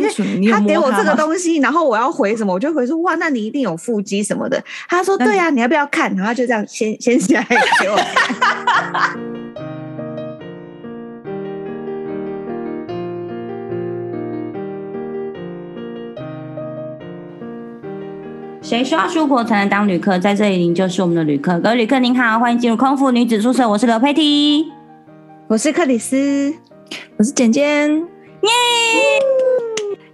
单纯，你他给我这个东西，然后我要回什么，我就回说哇，那你一定有腹肌什么的。他说对呀、啊，你要不要看？然后他就这样掀掀起来给我看。谁说要出国才能当旅客？在这里，您就是我们的旅客。各位旅客您好，欢迎进入空腹女子宿舍。我是刘佩蒂，我是克里斯，我是简简，耶！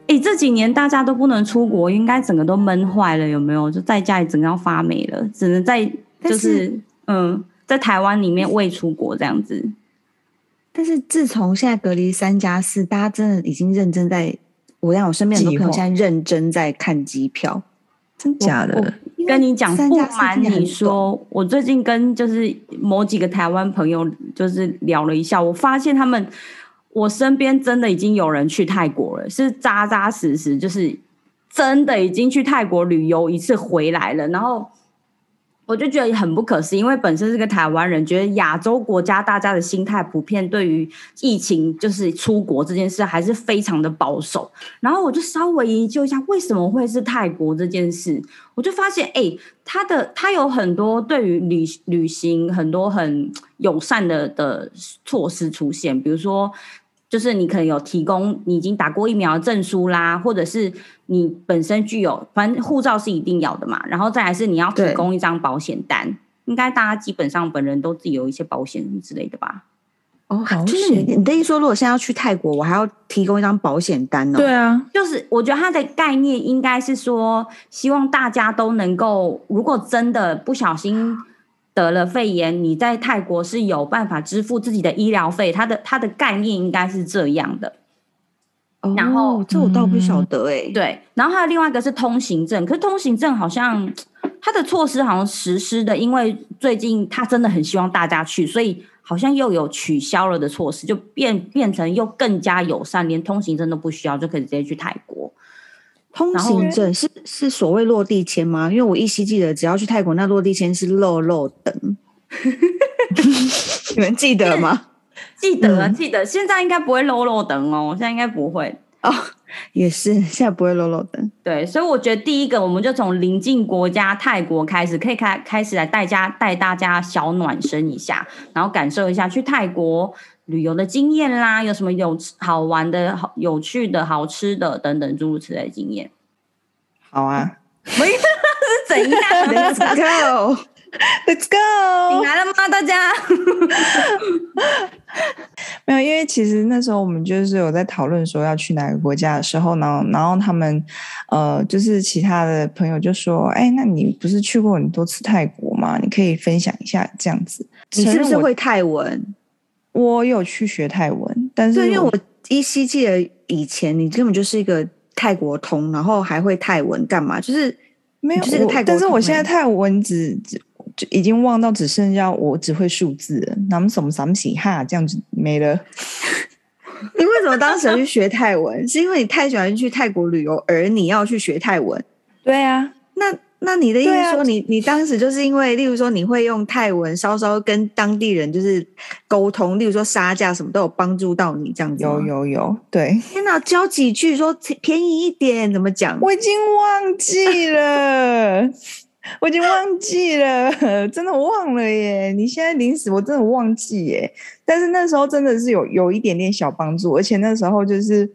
哎，这几年大家都不能出国，应该整个都闷坏了，有没有？就在家里整个要发霉了，只能在就是，是嗯，在台湾里面未出国这样子。但是自从现在隔离三加四，大家真的已经认真在，我让我身边很多朋友现在认真在看机票。真假的？跟你讲，不瞒你说，我最近跟就是某几个台湾朋友就是聊了一下，我发现他们，我身边真的已经有人去泰国了，是扎扎实实，就是真的已经去泰国旅游一次回来了，然后。我就觉得很不可思议，因为本身是个台湾人，觉得亚洲国家大家的心态普遍对于疫情就是出国这件事还是非常的保守。然后我就稍微研究一下，为什么会是泰国这件事，我就发现，哎、他的他有很多对于旅旅行很多很友善的的措施出现，比如说。就是你可能有提供你已经打过疫苗的证书啦，或者是你本身具有，反正护照是一定要的嘛。然后再来是你要提供一张保险单，应该大家基本上本人都自己有一些保险之类的吧？哦，好，就是你你的意思说，如果现在要去泰国，我还要提供一张保险单哦？对啊，就是我觉得它的概念应该是说，希望大家都能够，如果真的不小心。得了肺炎，你在泰国是有办法支付自己的医疗费，它的它的概念应该是这样的。哦、然后这我倒不晓得哎、欸。对，然后还有另外一个是通行证，可是通行证好像它的措施好像实施的，因为最近他真的很希望大家去，所以好像又有取消了的措施，就变变成又更加友善，连通行证都不需要就可以直接去泰国。通行证是是所谓落地签吗？因为我依稀记得，只要去泰国，那落地签是漏漏等。你们记得吗？记得、啊，记得。现在应该不会漏漏等哦，现在应该不会哦。也是，现在不会漏漏等。对，所以我觉得第一个，我们就从邻近国家泰国开始，可以开开始来带家带大家小暖身一下，然后感受一下去泰国旅游的经验啦，有什么有好玩的、好有趣的、好吃的等等诸如此类的经验。好啊，没是怎样？Let's go。Let's go！你来了吗？大家 没有，因为其实那时候我们就是有在讨论说要去哪个国家的时候呢，然后他们呃，就是其他的朋友就说：“哎，那你不是去过很多次泰国吗？你可以分享一下这样子。”你是不是会泰文？我，有去学泰文，但是因为我依稀记得以前你根本就是一个泰国通，然后还会泰文干嘛？就是没有就是泰国，但是我现在泰文只只。就已经忘到只剩下我只会数字了，那么什么什么喜哈这样子没了。你为什么当时要去学泰文？是因为你太喜欢去泰国旅游，而你要去学泰文？对啊，那。那你的意思说你，你、啊、你当时就是因为，例如说你会用泰文稍稍跟当地人就是沟通，例如说杀价什么都有帮助到你这样子。有有有，对。天哪，教几句说便宜一点怎么讲？我已经忘记了，我已经忘记了，真的忘了耶！你现在临时我真的忘记耶，但是那时候真的是有有一点点小帮助，而且那时候就是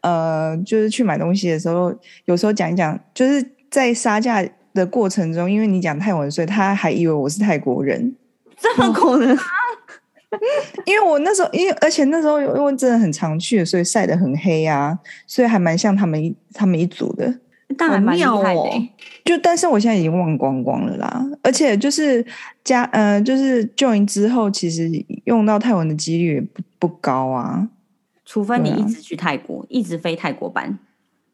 呃，就是去买东西的时候，有时候讲一讲，就是在杀价。的过程中，因为你讲泰文，所以他还以为我是泰国人，这么可能？因为我那时候，因为而且那时候因为真的很常去，所以晒得很黑啊，所以还蛮像他们一他们一组的，当然蛮厉害的。就但是我现在已经忘光光了啦，而且就是加呃，就是 join 之后，其实用到泰文的几率也不不高啊，除非你一直去泰国，啊、一直飞泰国班，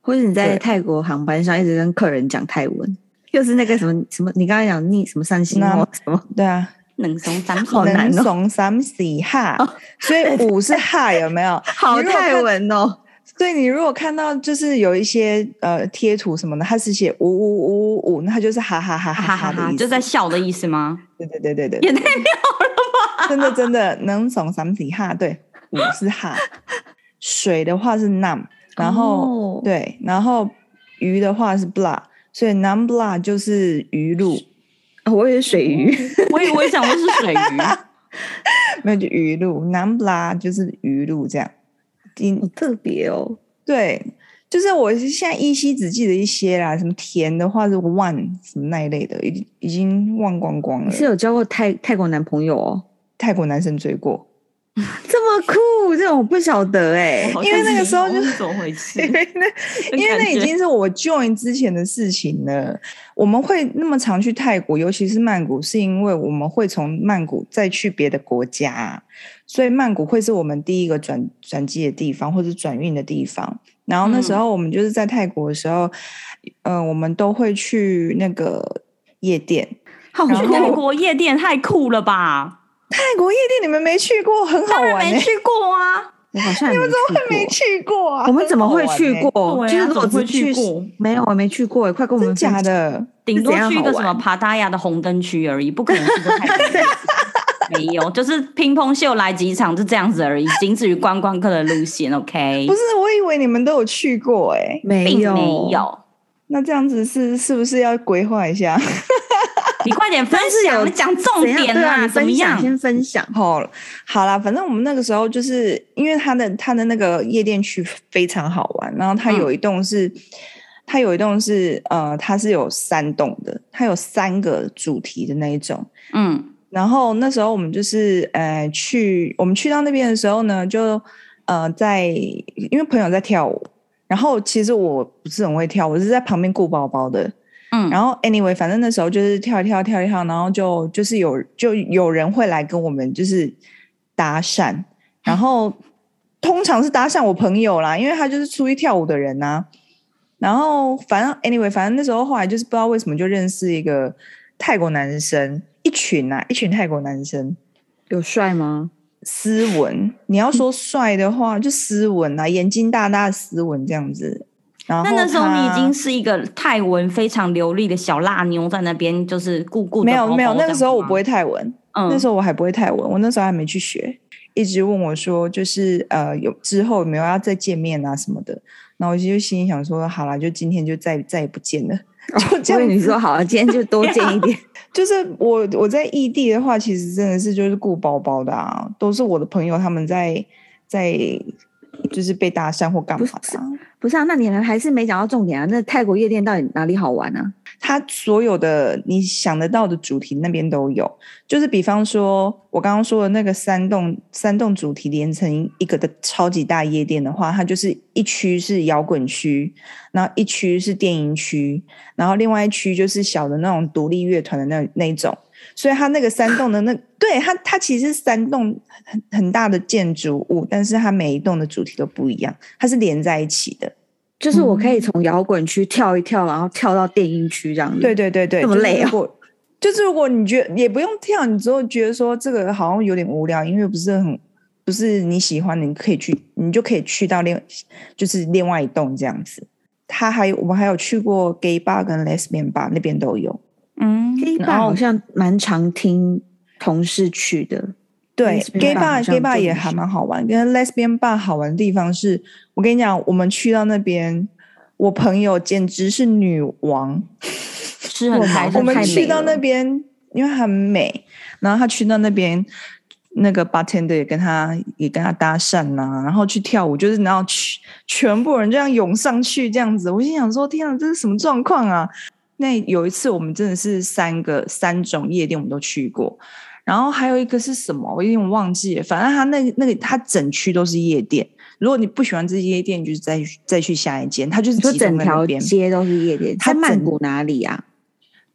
或者你在泰国航班上一直跟客人讲泰文。就是那个什么什么，你刚才讲逆什么三星哦什么？对啊，能松三好难哦，松三四哈，所以五是哈有没有？好泰文哦。所以你如果看到就是有一些呃贴图什么的，它是写五五五五五，那它就是哈哈哈哈哈的意思，就在笑的意思吗？对对对对对，也太妙了吧！真的真的能松三四哈，对，五是哈。水的话是 num，然后、哦、对，然后鱼的话是 blah，所以 nam blah 就是鱼露。哦、我以为是水鱼，我以为想的是水鱼，没有就鱼露，nam blah 就是鱼露这样。好特别哦，对。就是我现在依稀只记得一些啦，什么甜的话是 one 什么那一类的，已已经忘光光了。你是有交过泰泰国男朋友哦？泰国男生追过，这么酷，这种我不晓得哎、欸，因为那个时候就是怎么回事？因为那因为那已经是我 join 之前的事情了。我们会那么常去泰国，尤其是曼谷，是因为我们会从曼谷再去别的国家，所以曼谷会是我们第一个转转机的地方，或者转运的地方。然后那时候我们就是在泰国的时候，嗯、呃，我们都会去那个夜店。好去泰国夜店太酷了吧！泰国夜店你们没去过，很好玩、欸。没去过啊，我好像你们怎么会没去过啊？我们怎么会去过？欸、就是我只去过，没有，我没去过。快跟我们真假的，顶多去一个什么帕塔亚的红灯区而已，不可能去过泰国。没有，就是乒乓秀来几场就这样子而已，仅止于观光客的路线。OK，不是，我以为你们都有去过、欸，哎，没有，没有。那这样子是是不是要规划一下？你快点分享，你讲重点啊，啊怎么样？先分享。好，好啦，反正我们那个时候就是因为它的它的那个夜店区非常好玩，然后它有一栋是、嗯、它有一栋是呃，它是有三栋的，它有三个主题的那一种，嗯。然后那时候我们就是呃去，我们去到那边的时候呢，就呃在因为朋友在跳舞，然后其实我不是很会跳，我是在旁边顾包包的，嗯，然后 anyway 反正那时候就是跳一跳跳一跳，然后就就是有就有人会来跟我们就是搭讪，然后通常是搭讪我朋友啦，因为他就是出去跳舞的人呐、啊，然后反正 anyway 反正那时候后来就是不知道为什么就认识一个泰国男生。一群啊，一群泰国男生，有帅吗？斯文，你要说帅的话，就斯文啊，眼睛大大的斯文这样子。然后那那时候你已经是一个泰文非常流利的小辣妞，在那边就是顾顾。没有没有，那个时候我不会泰文，嗯，那时候我还不会泰文，我那时候还没去学，一直问我说，就是呃，有之后有没有要再见面啊什么的。然后我就心里想说，好啦，就今天就再再也不见了。就这样，你说好了，今天就多见一点。就是我我在异地的话，其实真的是就是顾包包的啊，都是我的朋友他们在在就是被搭讪或干嘛的。不是啊，那你们还是没讲到重点啊。那泰国夜店到底哪里好玩呢？它所有的你想得到的主题那边都有，就是比方说我刚刚说的那个三栋三栋主题连成一个的超级大夜店的话，它就是一区是摇滚区，然后一区是电音区，然后另外一区就是小的那种独立乐团的那那一种。所以它那个三栋的那对它它其实是三栋很很大的建筑物，但是它每一栋的主题都不一样，它是连在一起的。就是我可以从摇滚区跳一跳，然后跳到电音区这样子。对对对对，这么累啊！就是如果你觉得也不用跳，你之后觉得说这个好像有点无聊，因为不是很不是你喜欢，你可以去，你就可以去到另就是另外一栋这样子。他还有我们还有去过 gay bar 跟 lesbian bar 那边都有。嗯，gay bar 好像蛮常听同事去的。对，gay bar，gay bar 也还蛮好玩。跟 lesbian bar 好玩的地方是，我跟你讲，我们去到那边，我朋友简直是女王，是很开。我们去到那边，因为很美，然后他去到那边，那个 bartender 也跟他也跟他搭讪呐、啊，然后去跳舞，就是然后全全部人这样涌上去这样子。我心想说，天啊，这是什么状况啊？那有一次，我们真的是三个三种夜店，我们都去过。然后还有一个是什么？我有点忘记了。反正他那个那个，他整区都是夜店。如果你不喜欢这些夜店，你就是再再去下一间。他就是整条街都是夜店。他曼谷哪里啊？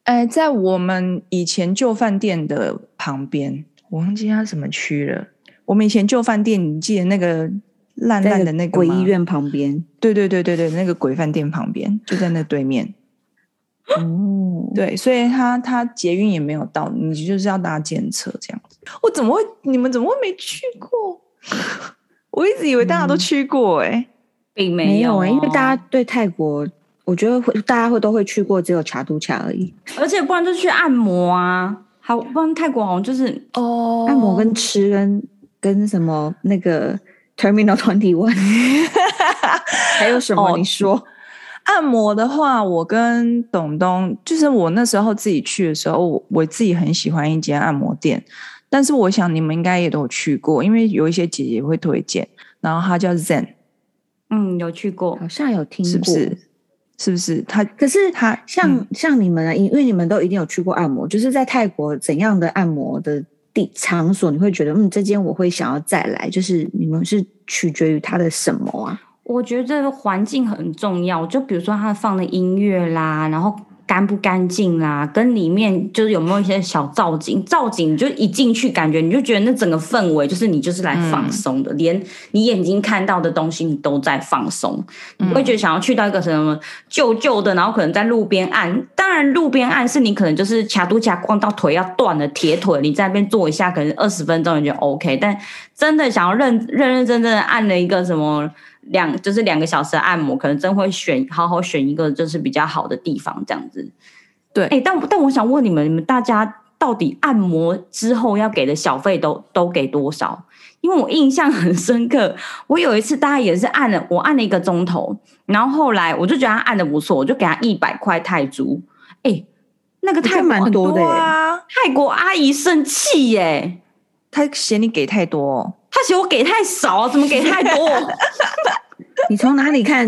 哎，在我们以前旧饭店的旁边，我忘记它什么区了。我们以前旧饭店，你记得那个烂烂的那个鬼医院旁边？对对对对对，那个鬼饭店旁边，就在那对面。哦，对，所以他他捷运也没有到，你就是要搭电车这样子。我怎么会？你们怎么会没去过？我一直以为大家都去过、欸，哎、嗯，并没有、哦，因为大家对泰国，我觉得会大家会都会去过，只有查都卡而已。而且不然就去按摩啊，好，不然泰国好像就是哦，按摩跟吃跟跟什么那个 Terminal Twenty One。还有什么？哦、你说。按摩的话，我跟董东，就是我那时候自己去的时候，我我自己很喜欢一间按摩店，但是我想你们应该也都有去过，因为有一些姐姐会推荐，然后它叫 Zen，嗯，有去过，好像有听过，是不是？是不是？它可是它像、嗯、像你们啊，因为你们都一定有去过按摩，就是在泰国怎样的按摩的地场所，你会觉得嗯，这间我会想要再来，就是你们是取决于它的什么啊？我觉得这个环境很重要，就比如说他放的音乐啦，然后干不干净啦，跟里面就是有没有一些小造景，造景就一进去感觉你就觉得那整个氛围就是你就是来放松的，嗯、连你眼睛看到的东西你都在放松，你会觉得想要去到一个什么旧旧的，然后可能在路边按，当然路边按是你可能就是卡都卡逛到腿要断了铁腿，你在那边坐一下，可能二十分钟你就 OK，但真的想要认认认真真的按了一个什么。两就是两个小时的按摩，可能真会选好好选一个就是比较好的地方这样子。对，哎、欸，但但我想问你们，你们大家到底按摩之后要给的小费都都给多少？因为我印象很深刻，我有一次大概也是按了我按了一个钟头，然后后来我就觉得他按的不错，我就给他一百块泰铢。哎、欸，那个泰蛮多的啊，泰国阿姨生气耶，她嫌你给太多。他嫌我给太少，怎么给太多？你从哪里看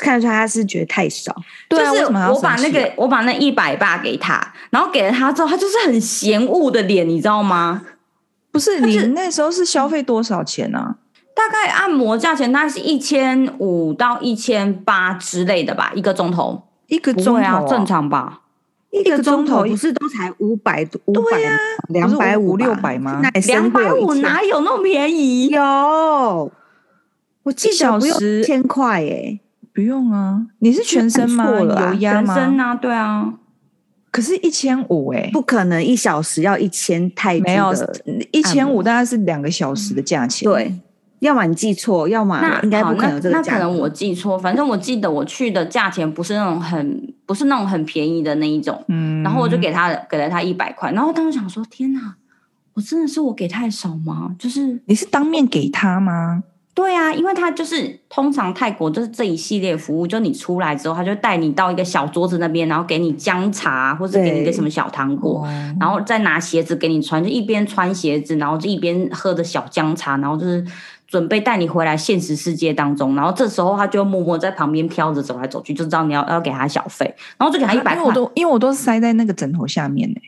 看得出来他是觉得太少？对啊，就是我把那个我把那一百八给他，然后给了他之后，他就是很嫌恶的脸，你知道吗？不是，你那时候是消费多少钱呢？啊？大概按摩价钱大概是一千五到一千八之类的吧，一个钟头，一个钟头，啊，正常吧？一个钟头不是都才五百多？五百两百五六百吗？两百五哪有那么便宜？有，我记得不用一千块耶，不用啊。你是全身吗？有压吗？全身啊，对啊。可是，一千五哎，不可能一小时要一千泰铢。没有，一千五大概是两个小时的价钱。对。要么你记错，要么应该不可能有这个价钱。那可能我记错，反正我记得我去的价钱不是那种很不是那种很便宜的那一种。嗯，然后我就给他给了他一百块，然后当时想说：天哪，我真的是我给太少吗？就是你是当面给他吗？对啊，因为他就是通常泰国就是这一系列服务，就你出来之后，他就带你到一个小桌子那边，然后给你姜茶，或者给你一个什么小糖果，然后再拿鞋子给你穿，就一边穿鞋子，然后就一边喝着小姜茶，然后就是。准备带你回来现实世界当中，然后这时候他就默默在旁边飘着走来走去，就知道你要要给他小费，然后就给他一百块。我都因为我都是塞在那个枕头下面呢。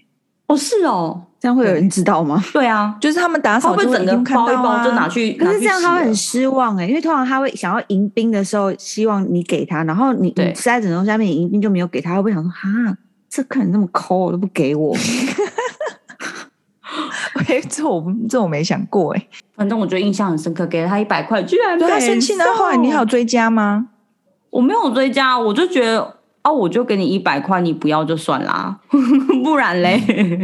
哦，是哦，这样会有人知道吗？对啊，就是他们打扫就会整个包一包就拿去。可是这样他会很失望哎，因为通常他会想要迎宾的时候，希望你给他，然后你你塞在枕头下面，迎宾就没有给他，他会不会想说哈，这客人那么抠，都不给我。哎，这我这我没想过哎。反正我觉得印象很深刻，给了他一百块，居然对他生气。那后来你还有追加吗？我没有追加，我就觉得哦，我就给你一百块，你不要就算啦，不然嘞。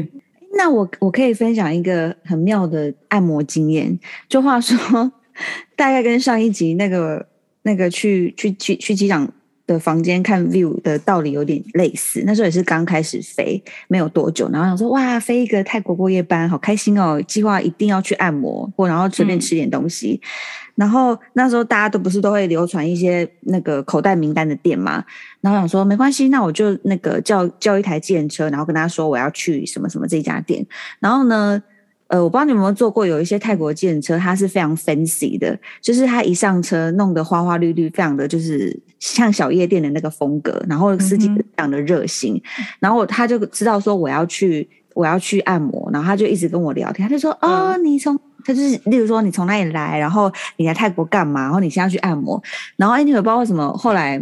那我我可以分享一个很妙的按摩经验。就话说，大概跟上一集那个那个去去去去机场。的房间看 view 的道理有点类似，那时候也是刚开始飞没有多久，然后想说哇，飞一个泰国过夜班好开心哦，计划一定要去按摩或然后随便吃点东西，嗯、然后那时候大家都不是都会流传一些那个口袋名单的店嘛，然后想说没关系，那我就那个叫叫一台计程车，然后跟他说我要去什么什么这家店，然后呢。呃，我不知道你有没有坐过，有一些泰国计程车，它是非常 fancy 的，就是它一上车弄得花花绿绿，非常的就是像小夜店的那个风格，然后司机非常的热心，嗯、然后他就知道说我要去我要去按摩，然后他就一直跟我聊天，他就说哦，你从他就是例如说你从哪里来，然后你来泰国干嘛，然后你现在去按摩，然后哎，你也不知道为什么后来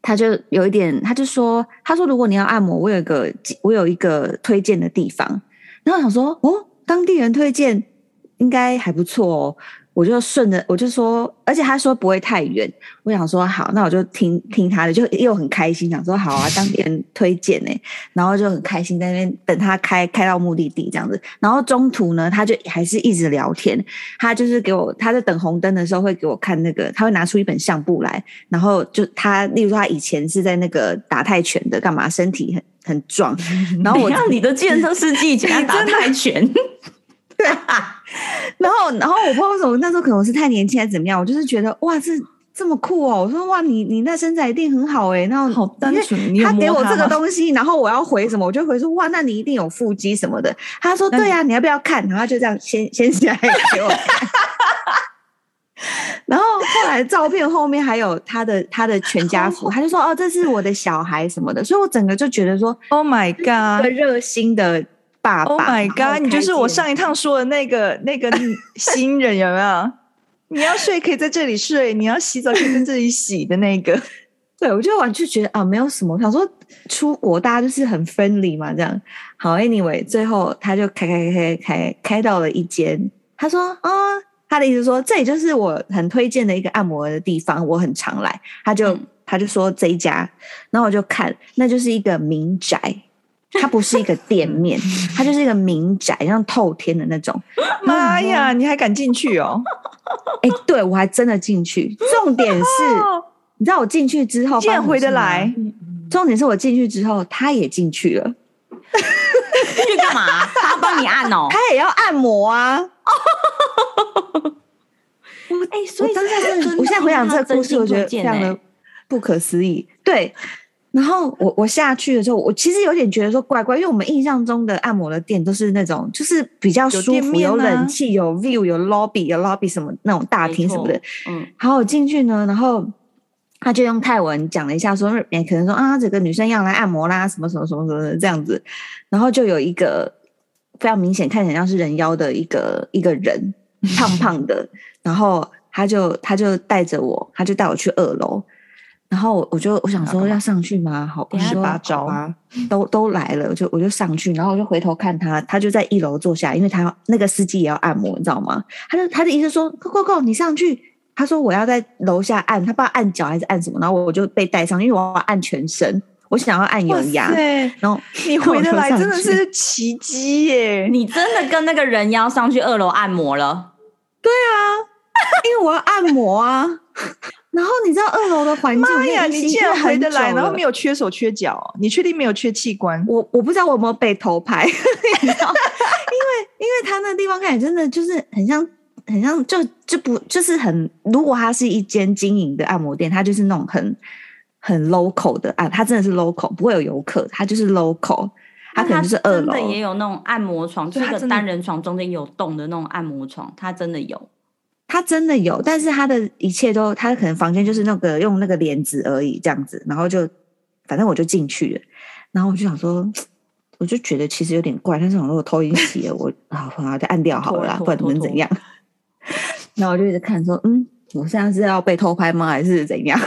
他就有一点，他就说他说如果你要按摩，我有一个我有一个推荐的地方，然后我想说哦。当地人推荐应该还不错哦，我就顺着我就说，而且他说不会太远，我想说好，那我就听听他的，就又很开心，想说好啊，当地人推荐呢，然后就很开心在那边等他开开到目的地这样子，然后中途呢，他就还是一直聊天，他就是给我他在等红灯的时候会给我看那个，他会拿出一本相簿来，然后就他例如说他以前是在那个打泰拳的，干嘛身体很。很壮，然后我让你的计程车司机以前打 泰拳，对啊，然后然后我不知道为什么那时候可能是太年轻还是怎么样，我就是觉得哇，这这么酷哦！我说哇，你你那身材一定很好哎，然后好单纯。他给我这个东西，然后我要回什么，我就回说哇，那你一定有腹肌什么的。他说对呀、啊，你要不要看？然后就这样先先起来给我看。然后后来照片后面还有他的他的全家福，他就说哦，这是我的小孩什么的。所以我整个就觉得说，Oh my God，热心的爸爸。Oh my God，你就是我上一趟说的那个那个 新人有没有？你要睡可以在这里睡，你要洗澡可以在这里洗的那个。对，我就完全觉得啊，没有什么。我想说出国大家就是很 friendly 嘛，这样。好，anyway，最后他就开开开开开到了一间，他说啊、哦，他的意思说这也就是我很推荐的一个按摩的地方，我很常来。他就、嗯、他就说这一家，然后我就看，那就是一个民宅。它不是一个店面，它就是一个民宅，像透天的那种。妈呀，你还敢进去哦？哎、欸，对，我还真的进去。重点是，你知道我进去之后，竟然回得来。重点是我进去之后，他也进去了。去干嘛？他要帮你按哦，他也要按摩啊。哎、欸，所以我当下我现在回想这个故事，我觉得非常的不可思议。对。然后我我下去的时候，我其实有点觉得说怪怪，因为我们印象中的按摩的店都是那种就是比较舒服，有，啊、有冷气、有 view、有 lobby、有 lobby 什么那种大厅什么的。嗯，然后我进去呢，然后他就用泰文讲了一下说，说可能说啊，这个女生要来按摩啦，什么什么什么什么的这样子。然后就有一个非常明显看起来像是人妖的一个一个人，胖胖的，然后他就他就带着我，他就带我去二楼。然后我就我想说要上去吗？好，十八招啊，都都来了，我就我就上去，然后我就回头看他，他就在一楼坐下，因为他那个司机也要按摩，你知道吗？他就他的意思说，Go Go Go，你上去。他说我要在楼下按，他不知道按脚还是按什么，然后我就被带上，因为我要按全身，我想要按油压。然后你 回得来真的是奇迹耶！你真的跟那个人妖上去二楼按摩了？对啊，因为我要按摩啊。然后你知道二楼的环境，妈呀！你竟然回得来，然后没有缺手缺脚，你确定没有缺器官？我我不知道我有没有被偷拍，因为因为他那个地方看起来真的就是很像很像就就不就是很，如果它是一间经营的按摩店，它就是那种很很 local 的按，它真的是 local，不会有游客，它就是 local，它可能就是二楼也有那种按摩床，就是个单人床中间有洞的那种按摩床，它真的有。他真的有，但是他的一切都，他可能房间就是那个用那个帘子而已，这样子，然后就反正我就进去了，然后我就想说，我就觉得其实有点怪，但是我如果头已经洗了，我啊，好再按掉好了啦，不然能怎样？然后我就一直看说，嗯，我现在是要被偷拍吗，还是怎样？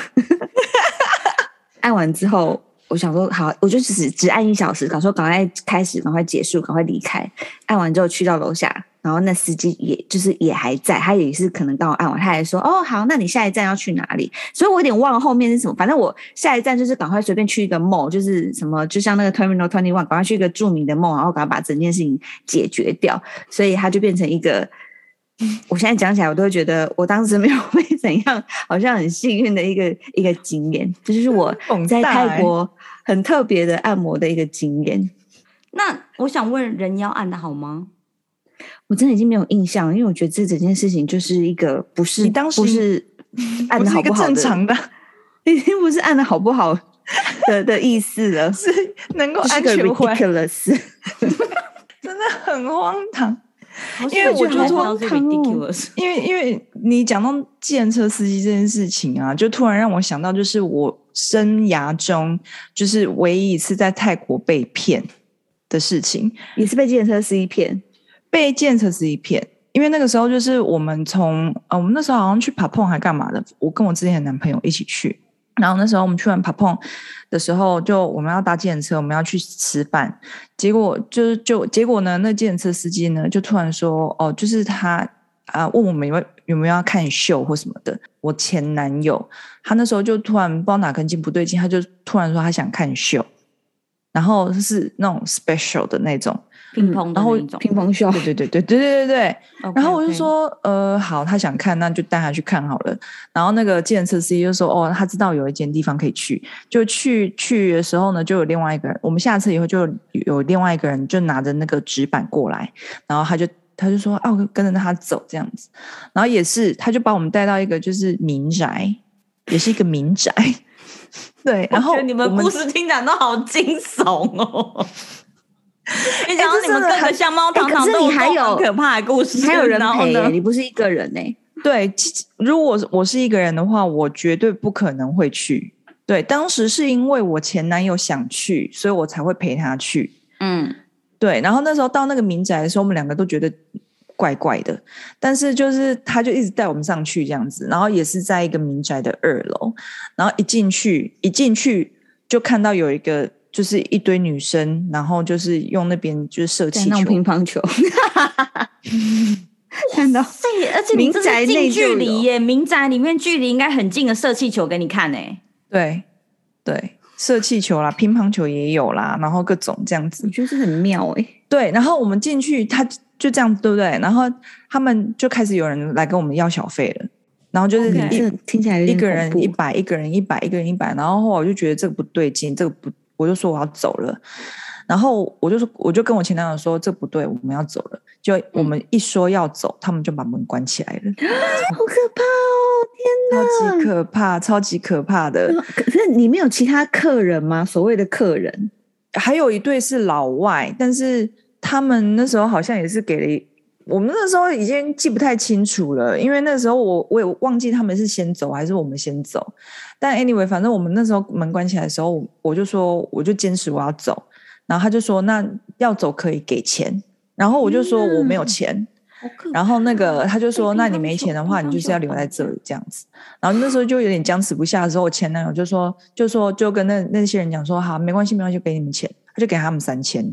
按完之后，我想说好，我就只只按一小时，赶说赶快开始，赶快结束，赶快离开。按完之后去到楼下。然后那司机也就是也还在，他也是可能刚好按完，他还说：“哦，好，那你下一站要去哪里？”所以我有点忘了后面是什么。反正我下一站就是赶快随便去一个 mall，就是什么，就像那个 Terminal Twenty One，赶快去一个著名的 mall，然后赶快把整件事情解决掉。所以他就变成一个，我现在讲起来我都会觉得我当时没有被怎样，好像很幸运的一个一个经验，这就是我 在泰国很特别的按摩的一个经验。那我想问，人妖按的好吗？我真的已经没有印象，因为我觉得这整件事情就是一个不是你当时不是按的好不好的，正常的，已经不是按的好不好的 的意思了，是能够安全回来，真的很荒唐。因为我觉得荒唐，因为因为你讲到计程车司机这件事情啊，就突然让我想到，就是我生涯中就是唯一一次在泰国被骗的事情，也是被计程车司机骗。被建车是一片，因为那个时候就是我们从呃，我们那时候好像去爬蓬还干嘛的，我跟我之前的男朋友一起去，然后那时候我们去完爬蓬的时候，就我们要搭计程车，我们要去吃饭，结果就是就结果呢，那计程车司机呢就突然说，哦，就是他啊问我们有没有有没有要看秀或什么的，我前男友他那时候就突然不知道哪根筋不对劲，他就突然说他想看秀，然后是那种 special 的那种。乒乓，然后乒乓秀，对对对对对对对对。然后我就说，呃，好，他想看，那就带他去看好了。然后那个计程车司机就说，哦，他知道有一间地方可以去，就去去的时候呢，就有另外一个人，我们下车以后就有另外一个人就拿着那个纸板过来，然后他就他就说，哦，跟着他走这样子。然后也是，他就把我们带到一个就是民宅，也是一个民宅。对，然后你们故事听起来都好惊悚哦。你讲到你们各个像猫堂堂都有可怕的故事，还有人陪，你不是一个人呢？对，如果我是一个人的话，我绝对不可能会去。对，当时是因为我前男友想去，所以我才会陪他去。嗯，对。然后那时候到那个民宅的时候，我们两个都觉得怪怪的，但是就是他就一直带我们上去这样子，然后也是在一个民宅的二楼，然后一进去，一进去就看到有一个。就是一堆女生，然后就是用那边就是射气球、乒乓球，看到。对，而且民宅近距离耶，民宅里面距离应该很近的射气球给你看呢。对对，射气球啦，乒乓球也有啦，然后各种这样子，我觉得是很妙哎。对，然后我们进去，他就这样子，对不对？然后他们就开始有人来跟我们要小费了，然后就是一、okay, 听起来一个人一百，一个人一百，一个人一百，然后后来我就觉得这个不对劲，这个不。我就说我要走了，然后我就说我就跟我前男友说，这不对，我们要走了。就我们一说要走，他们就把门关起来了，好可怕哦！天哪，超级可怕，超级可怕的。可是里面有其他客人吗？所谓的客人，还有一对是老外，但是他们那时候好像也是给了。我们那时候已经记不太清楚了，因为那时候我我也忘记他们是先走还是我们先走。但 anyway，反正我们那时候门关起来的时候，我就说我就坚持我要走，然后他就说那要走可以给钱，然后我就说我没有钱，嗯、然后那个他就说那你没钱的话，你就是要留在这里这样子。然后那时候就有点僵持不下的时候，我前男友就说就说就跟那那些人讲说好没关系没关系，就给你们钱，他就给他们三千，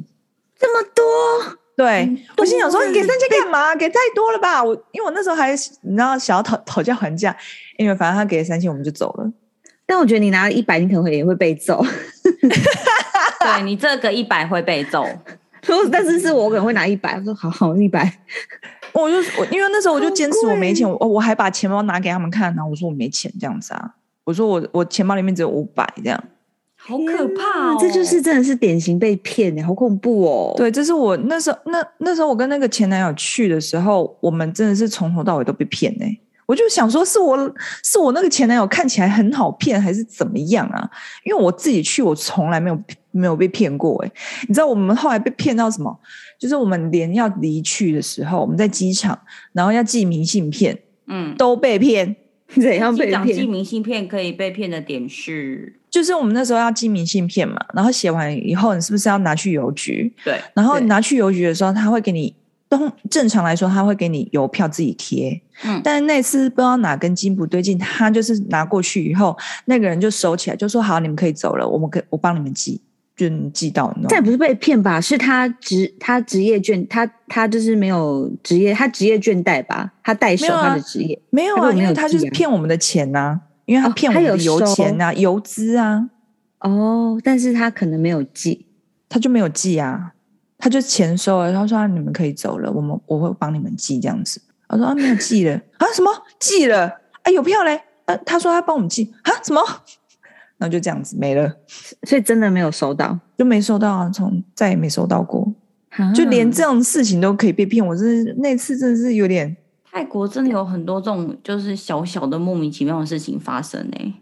这么多。对，我心想说，你给三千干嘛？给太多了吧？我因为我那时候还你知道想要讨讨价还价，因为反正他给了三千，我们就走了。但我觉得你拿了一百，你可能会也会被揍。对，你这个一百会被揍，但是是我可能会拿一百，我说好好一百，我就我因为那时候我就坚持我没钱，我我还把钱包拿给他们看，然后我说我没钱这样子啊，我说我我钱包里面只有五百这样。好可怕哦！这就是真的是典型被骗的，好恐怖哦！对，这是我那时候那那时候我跟那个前男友去的时候，我们真的是从头到尾都被骗呢。我就想说，是我是我那个前男友看起来很好骗，还是怎么样啊？因为我自己去，我从来没有没有被骗过哎。你知道我们后来被骗到什么？就是我们连要离去的时候，我们在机场，然后要寄明信片，嗯，都被骗。怎样被骗？寄明信片可以被骗的点是。就是我们那时候要寄明信片嘛，然后写完以后，你是不是要拿去邮局？对。然后拿去邮局的时候，他会给你，正正常来说，他会给你邮票自己贴。嗯。但是那次不知道哪根筋不对劲，他就是拿过去以后，那个人就收起来，就说：“好，你们可以走了，我们可我帮你们寄，就你寄到。”这也不是被骗吧？是他职他职业倦，他他就是没有职业，他职业倦怠吧？他代收他的职业没有啊，没有啊，因为他就是骗我们的钱呐、啊。因为他骗我们的油钱啊，油资啊，哦，但是他可能没有寄，他就没有寄啊，他就钱收了，他说、啊、你们可以走了，我们我会帮你们寄这样子。他说啊，没有寄了啊，什么寄了？哎、啊，有票嘞？啊，他说他帮我们寄啊，什么？然后就这样子没了，所以真的没有收到，就没收到啊，从再也没收到过，就连这种事情都可以被骗，我真是那次真的是有点。泰国真的有很多这种就是小小的莫名其妙的事情发生呢、欸，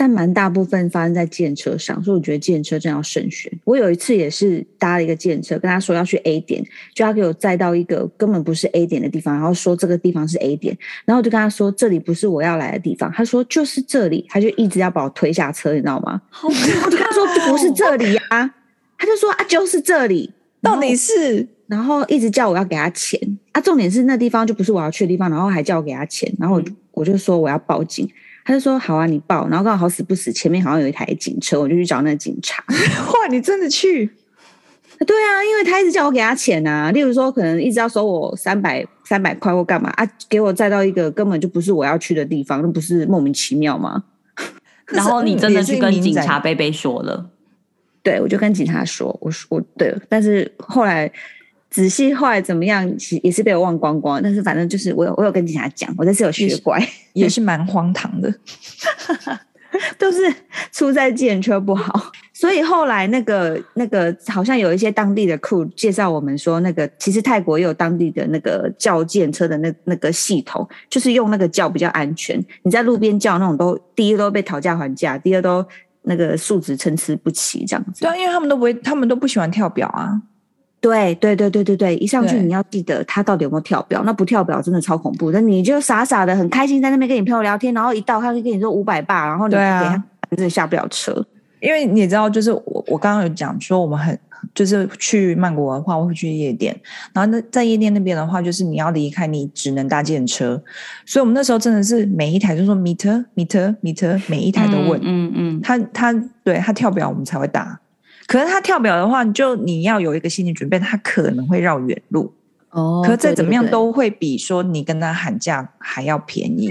但蛮大部分发生在建车上，所以我觉得建车真要慎选。我有一次也是搭了一个建车，跟他说要去 A 点，就他给我载到一个根本不是 A 点的地方，然后说这个地方是 A 点，然后我就跟他说这里不是我要来的地方，他说就是这里，他就一直要把我推下车，你知道吗？好、哦、我就跟他说不是这里呀、啊，他就说啊就是这里，到底是？然后一直叫我要给他钱啊，重点是那地方就不是我要去的地方，然后还叫我给他钱，然后我就，我就说我要报警，他就说好啊，你报，然后刚好好死不死前面好像有一台警车，我就去找那个警察。哇，你真的去？对啊，因为他一直叫我给他钱啊，例如说可能一直要收我三百三百块或干嘛啊，给我载到一个根本就不是我要去的地方，那不是莫名其妙吗？然后你真的去跟警察贝贝说了？对，我就跟警察说，我说我对，但是后来。仔细后来怎么样？其实也是被我忘光光。但是反正就是我有我有跟警察讲，我这次有学乖，也是蛮荒唐的，都是出在计程车不好。所以后来那个那个好像有一些当地的 crew 介绍我们说，那个其实泰国也有当地的那个叫计程车的那那个系统，就是用那个叫比较安全。你在路边叫那种都第一都被讨价还价，第二都那个素质参差不齐这样子。对啊，因为他们都不会，他们都不喜欢跳表啊。对对对对对对，一上去你要记得他到底有没有跳表，那不跳表真的超恐怖。那你就傻傻的很开心在那边跟你朋友聊天，然后一到他就跟你说五百八，然后你给他真的下不了车。因为你知道，就是我我刚刚有讲说，我们很就是去曼谷的话，我会去夜店，然后那在夜店那边的话，就是你要离开，你只能搭计程车。所以我们那时候真的是每一台就说 meter meter meter，每一台都问，嗯嗯，他他对他跳表我们才会搭。可是他跳表的话，就你要有一个心理准备，他可能会绕远路哦。可是再怎么样都会比说你跟他喊价还要便宜。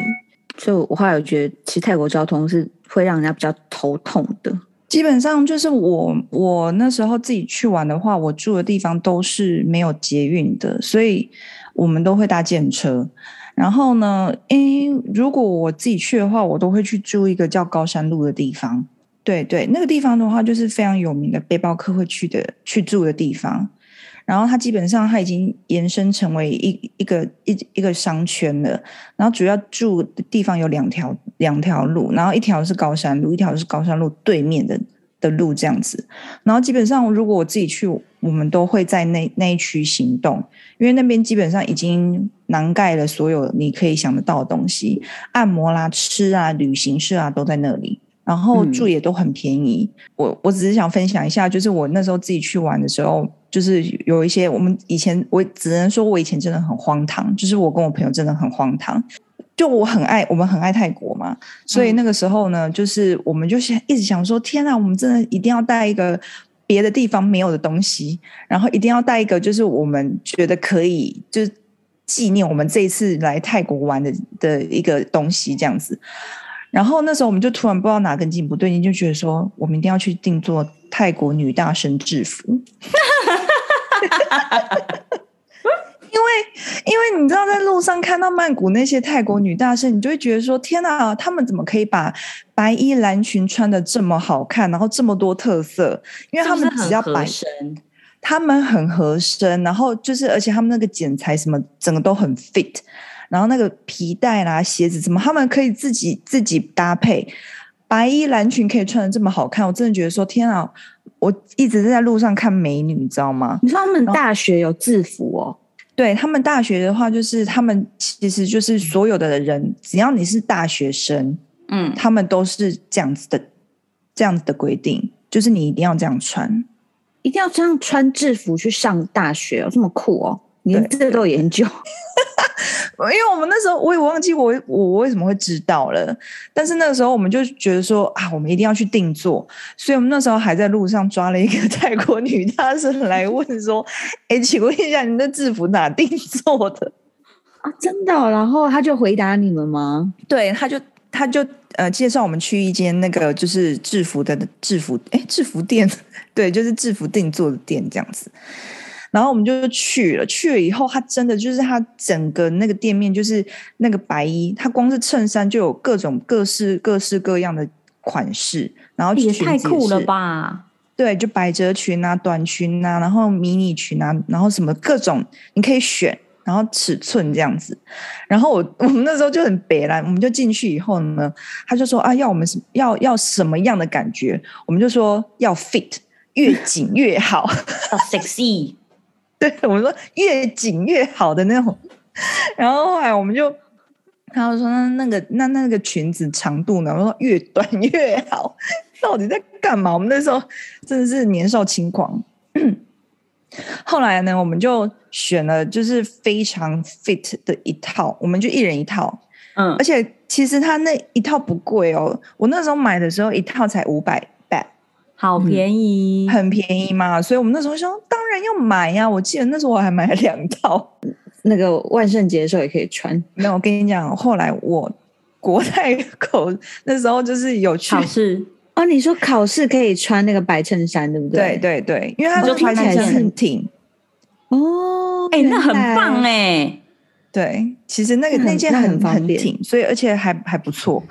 所以我后来有觉得，其实泰国交通是会让人家比较头痛的。基本上就是我我那时候自己去玩的话，我住的地方都是没有捷运的，所以我们都会搭计程车。然后呢，因为如果我自己去的话，我都会去住一个叫高山路的地方。对对，那个地方的话，就是非常有名的背包客会去的去住的地方。然后它基本上它已经延伸成为一一个一一个商圈了。然后主要住的地方有两条。两条路，然后一条是高山路，一条是高山路对面的的路这样子。然后基本上，如果我自己去，我们都会在那那一区行动，因为那边基本上已经囊盖了所有你可以想得到的东西，按摩啦、吃啊、旅行社啊都在那里，然后住也都很便宜。嗯、我我只是想分享一下，就是我那时候自己去玩的时候，就是有一些我们以前，我只能说我以前真的很荒唐，就是我跟我朋友真的很荒唐。就我很爱，我们很爱泰国嘛，所以那个时候呢，就是我们就一直想说，天啊，我们真的一定要带一个别的地方没有的东西，然后一定要带一个，就是我们觉得可以，就是纪念我们这一次来泰国玩的的一个东西这样子。然后那时候我们就突然不知道哪根筋不对劲，就觉得说，我们一定要去定做泰国女大生制服。因为，因为你知道，在路上看到曼谷那些泰国女大生，你就会觉得说：天哪，她们怎么可以把白衣蓝裙穿的这么好看，然后这么多特色？因为她们只要白身，她们很合身，然后就是，而且她们那个剪裁什么，整个都很 fit，然后那个皮带啦、鞋子什么，他们可以自己自己搭配。白衣蓝裙可以穿的这么好看，我真的觉得说：天啊！我一直在路上看美女，你知道吗？你说他们大学有制服哦？对，他们大学的话，就是他们其实就是所有的人，只要你是大学生，嗯，他们都是这样子的，这样子的规定，就是你一定要这样穿，一定要这样穿制服去上大学哦，这么酷哦，你这个都研究。因为我们那时候我也忘记我我为什么会知道了，但是那个时候我们就觉得说啊，我们一定要去定做，所以我们那时候还在路上抓了一个 泰国女大生来问说：“哎，请问一下，你的制服哪定做的？”啊，真的哦？然后他就回答你们吗？对，他就他就呃介绍我们去一间那个就是制服的制服哎制服店，对，就是制服定做的店这样子。然后我们就去了，去了以后，他真的就是他整个那个店面就是那个白衣，他光是衬衫就有各种各式各式各样的款式，然后也太酷了吧？对，就百褶裙啊、短裙啊，然后迷你裙啊，然后什么各种你可以选，然后尺寸这样子。然后我 我们那时候就很北烂，我们就进去以后呢，他就说啊，要我们什要要什么样的感觉？我们就说要 fit，越紧越好，要 sexy。对，我们说越紧越好的那种，然后后来我们就，他就说那那个那那个裙子长度呢？我说越短越好，到底在干嘛？我们那时候真的是年少轻狂。后来呢，我们就选了就是非常 fit 的一套，我们就一人一套，嗯，而且其实他那一套不贵哦，我那时候买的时候一套才五百。好便宜，嗯，很便宜嘛，所以我们那时候说当然要买呀。我记得那时候我还买了两套，那个万圣节的时候也可以穿。没有我跟你讲，后来我国泰口那时候就是有去考试哦。你说考试可以穿那个白衬衫，对不对？对对对，因为它就穿起来很挺哦。哎，那很棒哎。对，其实那个那件很很挺，所以而且还还不错。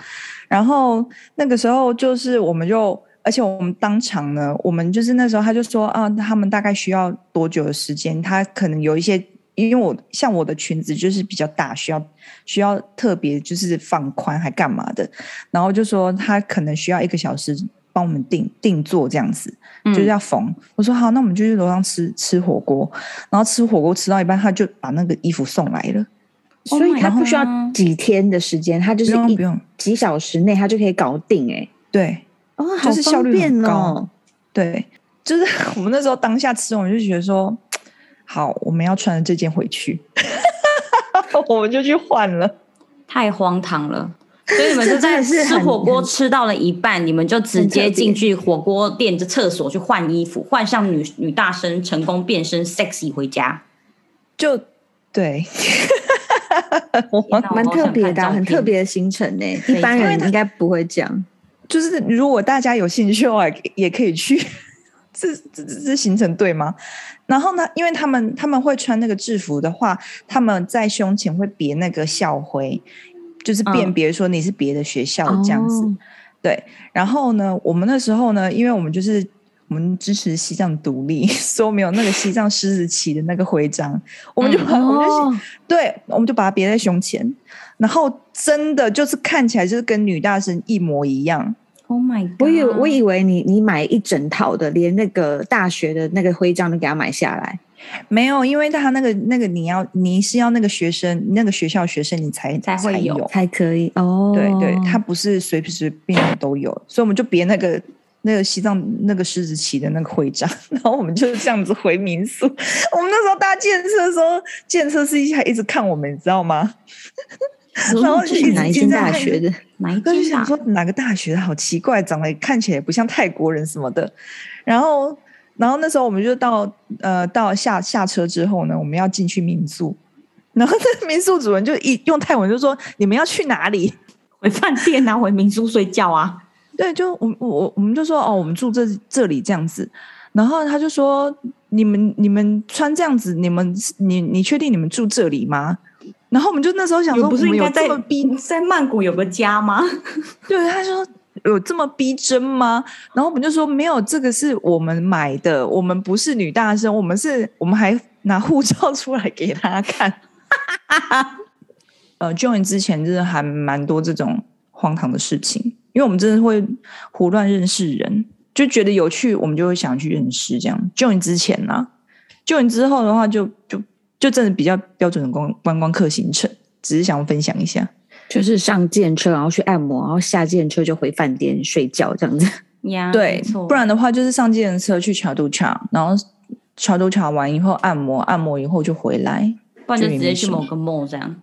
然后那个时候就是我们就。而且我们当场呢，我们就是那时候他就说啊，他们大概需要多久的时间？他可能有一些，因为我像我的裙子就是比较大，需要需要特别就是放宽还干嘛的，然后就说他可能需要一个小时帮我们定定做这样子，就是要缝。嗯、我说好，那我们就去楼上吃吃火锅，然后吃火锅吃到一半，他就把那个衣服送来了。所以他不需要几天的时间，他就是一不用几小时内他就可以搞定哎、欸。对，哦，就是效率很高。哦、对，就是 我们那时候当下吃，我们就觉得说，好，我们要穿着这件回去，我们就去换了。太荒唐了，所以你们就在吃火锅吃到了一半，你们就直接进去火锅店的厕所去换衣服，换上女女大生，成功变身 sexy 回家。就对。蛮特别的，很特别的行程呢。一般人应该不会这样。就是如果大家有兴趣的话，也可以去。这这这这行程对吗？然后呢，因为他们他们会穿那个制服的话，他们在胸前会别那个校徽，就是辨别说你是别的学校这样子。对。然后呢，我们那时候呢，因为我们就是。我们支持西藏独立，所以我们有那个西藏狮子旗的那个徽章，我们就把、嗯、我们就、哦、对，我们就把它别在胸前，然后真的就是看起来就是跟女大生一模一样。Oh my god！我以我以为你你买一整套的，连那个大学的那个徽章都给他买下来，没有，因为他那个那个你要你是要那个学生那个学校学生你才才会有才可以哦。对对，他不是随随便便都有，所以我们就别那个。那个西藏那个狮子旗的那个徽章，然后我们就是这样子回民宿。我们那时候搭建车的时候，建车司机还一直看我们，你知道吗？然后是哪一间大学的？哪一间？就想说哪个大学的？好奇怪，长得看起来不像泰国人什么的。然后，然后那时候我们就到呃到下下车之后呢，我们要进去民宿。然后那民宿主人就一用泰文就说：“你们要去哪里？回饭店啊？回民宿睡觉啊？”对，就我我我们就说哦，我们住这这里这样子，然后他就说你们你们穿这样子，你们你你确定你们住这里吗？然后我们就那时候想说，不是应该在逼在曼谷有个家吗？对，他说有这么逼真吗？然后我们就说没有，这个是我们买的，我们不是女大生，我们是我们还拿护照出来给他看。呃，Join 之前就是还蛮多这种荒唐的事情。因为我们真的会胡乱认识人，就觉得有趣，我们就会想去认识。这样，就你之前呢、啊？就你之后的话就，就就就真的比较标准的观观光客行程，只是想分享一下，就是上电车，然后去按摩，然后下电车就回饭店睡觉这样子。呀，对，不然的话就是上电车去桥都桥，然后桥都桥完以后按摩，按摩以后就回来，不然就直接去某个 mall 这样。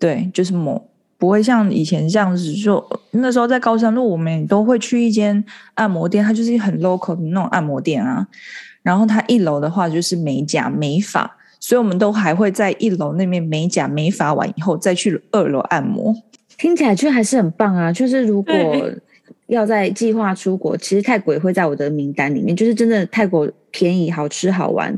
对，就是 mall。不会像以前这样子，就那时候在高山路，我们都会去一间按摩店，它就是很 local 的那种按摩店啊。然后它一楼的话就是美甲美发，所以我们都还会在一楼那边美甲美发完以后再去二楼按摩。听起来就还是很棒啊！就是如果要在计划出国，其实泰国也会在我的名单里面。就是真的泰国便宜、好吃、好玩，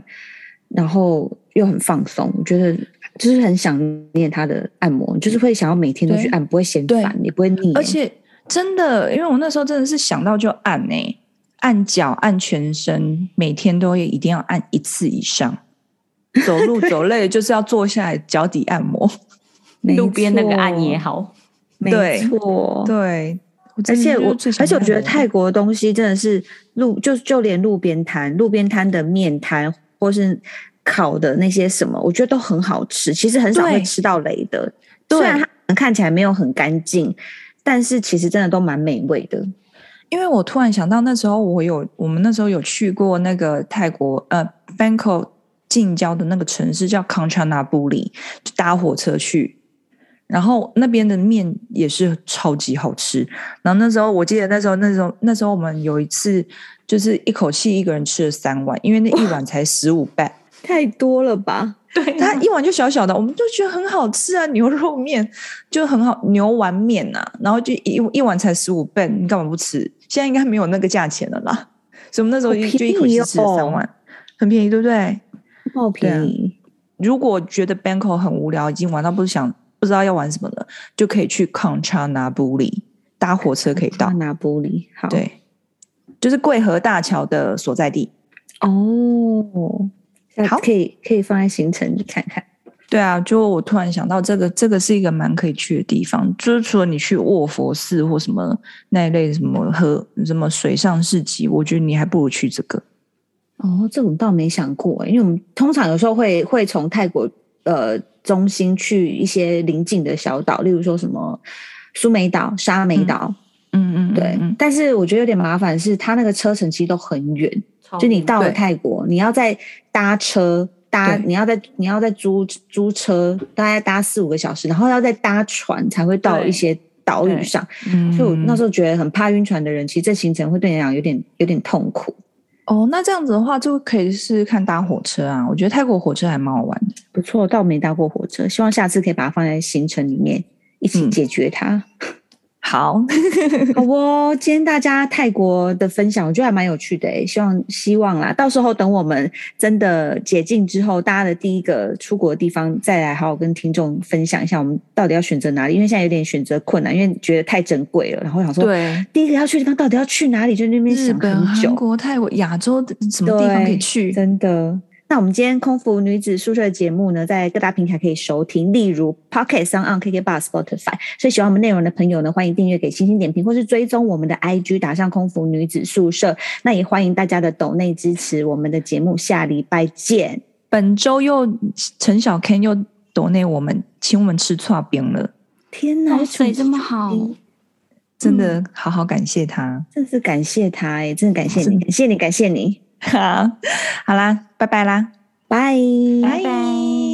然后又很放松，我觉得。就是很想念他的按摩，就是会想要每天都去按，不会嫌烦，也不会腻。而且真的，因为我那时候真的是想到就按呢、欸，按脚、按全身，每天都会一定要按一次以上。走路 走累就是要坐下来脚底按摩，路边那个按也好，没错，对。而且我，而且我觉得泰国的东西真的是路，就就连路边摊、路边摊的面摊，或是。烤的那些什么，我觉得都很好吃。其实很少会吃到雷的，虽然它看起来没有很干净，但是其实真的都蛮美味的。因为我突然想到，那时候我有我们那时候有去过那个泰国呃，Bangkok 近郊的那个城市叫 Kanchanaburi，就搭火车去，然后那边的面也是超级好吃。然后那时候我记得那时候那时候那时候我们有一次就是一口气一个人吃了三碗，因为那一碗才十五 baht。太多了吧？对，它一碗就小小的，我们就觉得很好吃啊，牛肉面就很好，牛丸面呐、啊，然后就一一碗才十五倍，你干嘛不吃？现在应该没有那个价钱了啦。所以我们那时候就一口气吃了三碗，很便宜，对不对？好便宜。如果觉得 Bangkok 很无聊，已经玩到不想不知道要玩什么了，就可以去 Kanchanaburi 搭火车可以到。Kanchanaburi 好，对。就是贵河大桥的所在地。哦，好，可以可以放在行程看看。对啊，就我突然想到，这个这个是一个蛮可以去的地方。就是除了你去卧佛寺或什么那一类什么河什么水上市集，我觉得你还不如去这个。哦，这我倒没想过，因为我们通常有时候会会从泰国呃中心去一些邻近的小岛，例如说什么苏梅岛、沙梅岛，嗯嗯，对。但是我觉得有点麻烦，是它那个车程其实都很远，就你到了泰国，你要再搭车。搭你要在你要在租租车，大概搭四五个小时，然后要再搭船才会到一些岛屿上。所以我那时候觉得很怕晕船的人，其实这行程会对你来讲有点有点痛苦。哦，那这样子的话就可以试试看搭火车啊！我觉得泰国火车还蛮好玩的。不错，倒没搭过火车，希望下次可以把它放在行程里面一起解决它。嗯好，好哦！今天大家泰国的分享，我觉得还蛮有趣的诶。希望希望啦，到时候等我们真的解禁之后，大家的第一个出国的地方，再来好好跟听众分享一下，我们到底要选择哪里？因为现在有点选择困难，因为觉得太珍贵了。然后想说，对，第一个要去的地方到底要去哪里？就那边想很久。韩国、泰国、亚洲什么地方可以去？真的。那我们今天空服女子宿舍的节目呢，在各大平台可以收听，例如 Pocket、SoundOn、KKBOX、Spotify。所以喜欢我们内容的朋友呢，欢迎订阅、给星星点评，或是追踪我们的 IG，打上空服女子宿舍。那也欢迎大家的抖内支持我们的节目。下礼拜见。本周又陈小 Ken 又抖内我们，请我们吃串冰了。天哪，水这么好，真的好好感谢他，真是感谢他哎，真的感谢你，感谢你，感谢你。好，好啦，拜拜啦，拜。拜拜。